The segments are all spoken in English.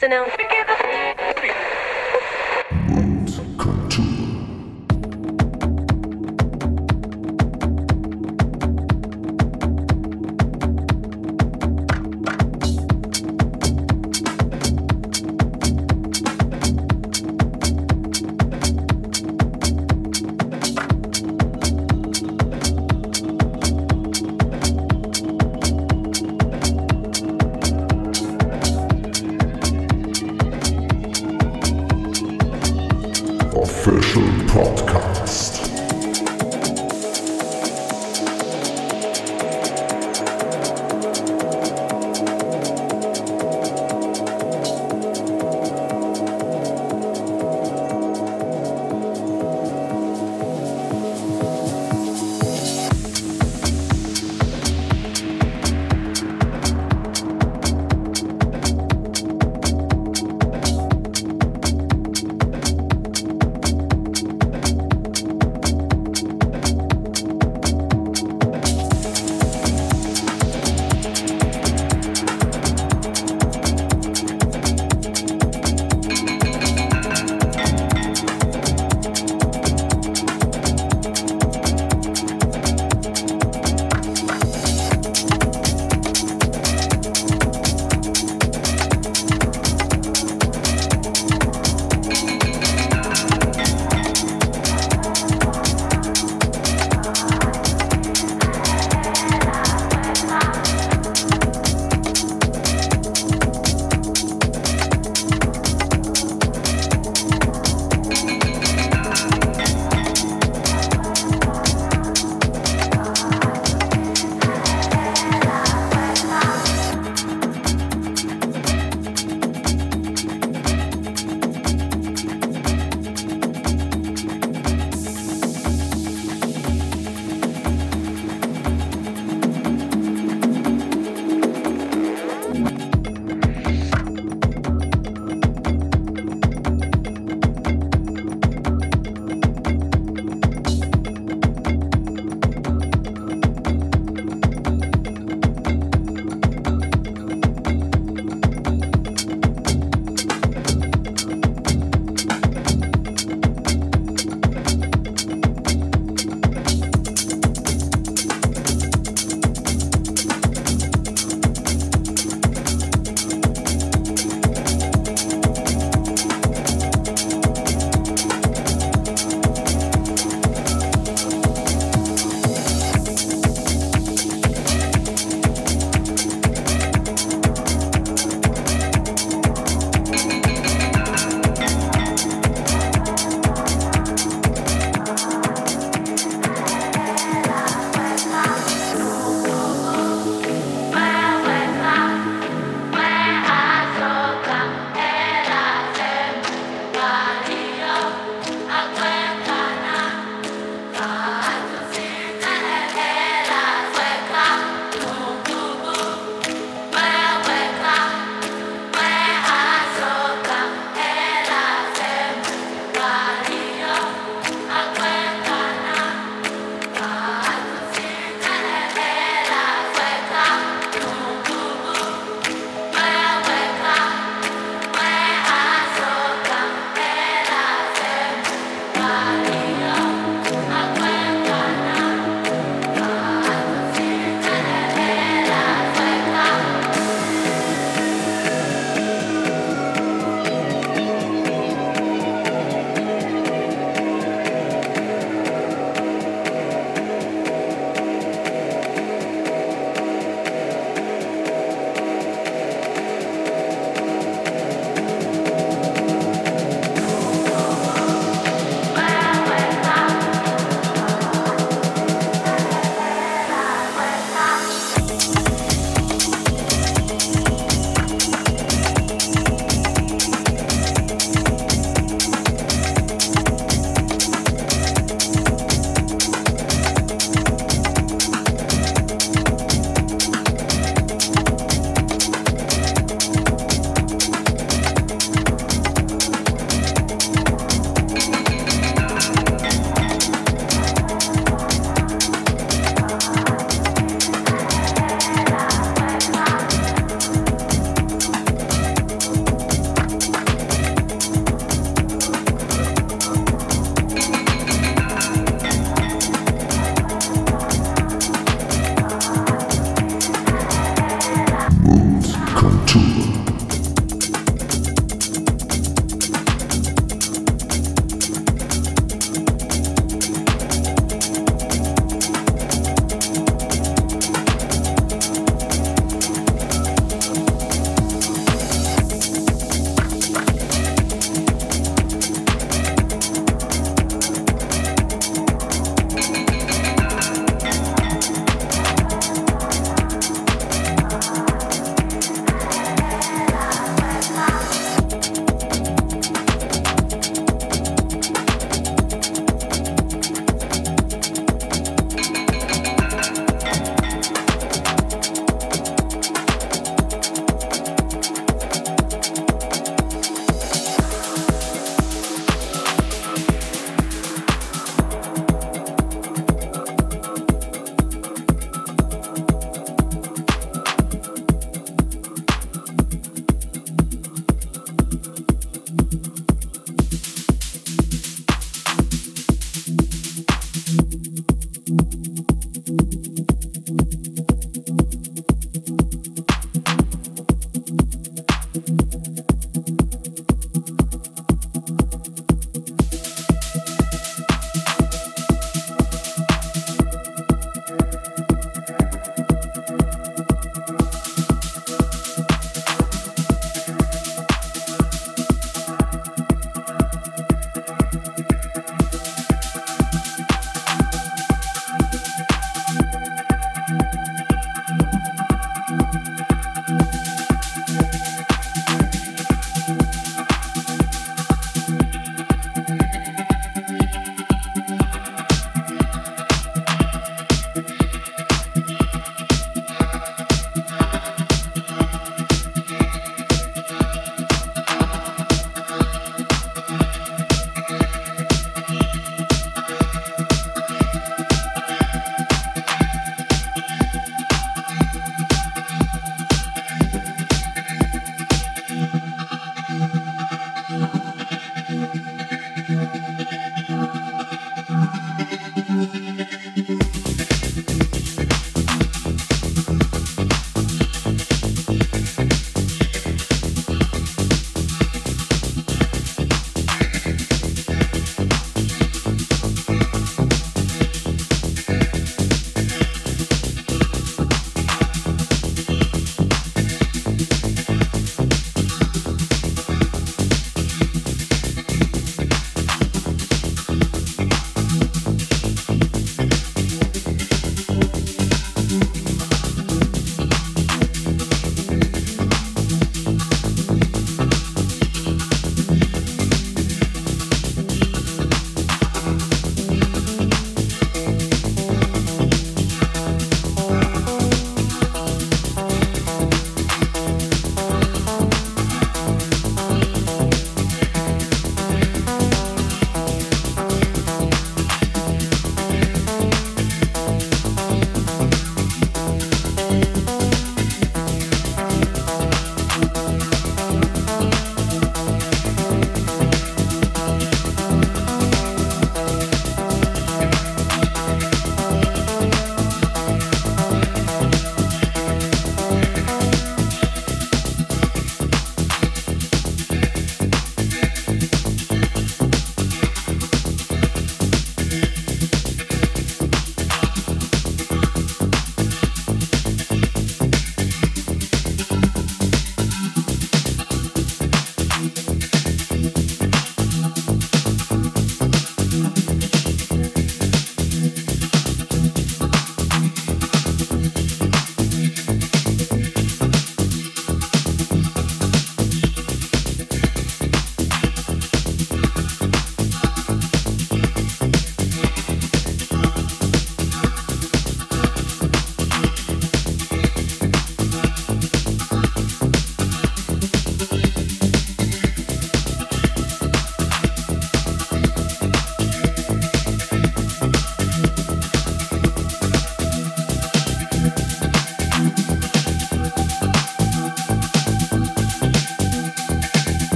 Atenção.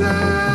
myself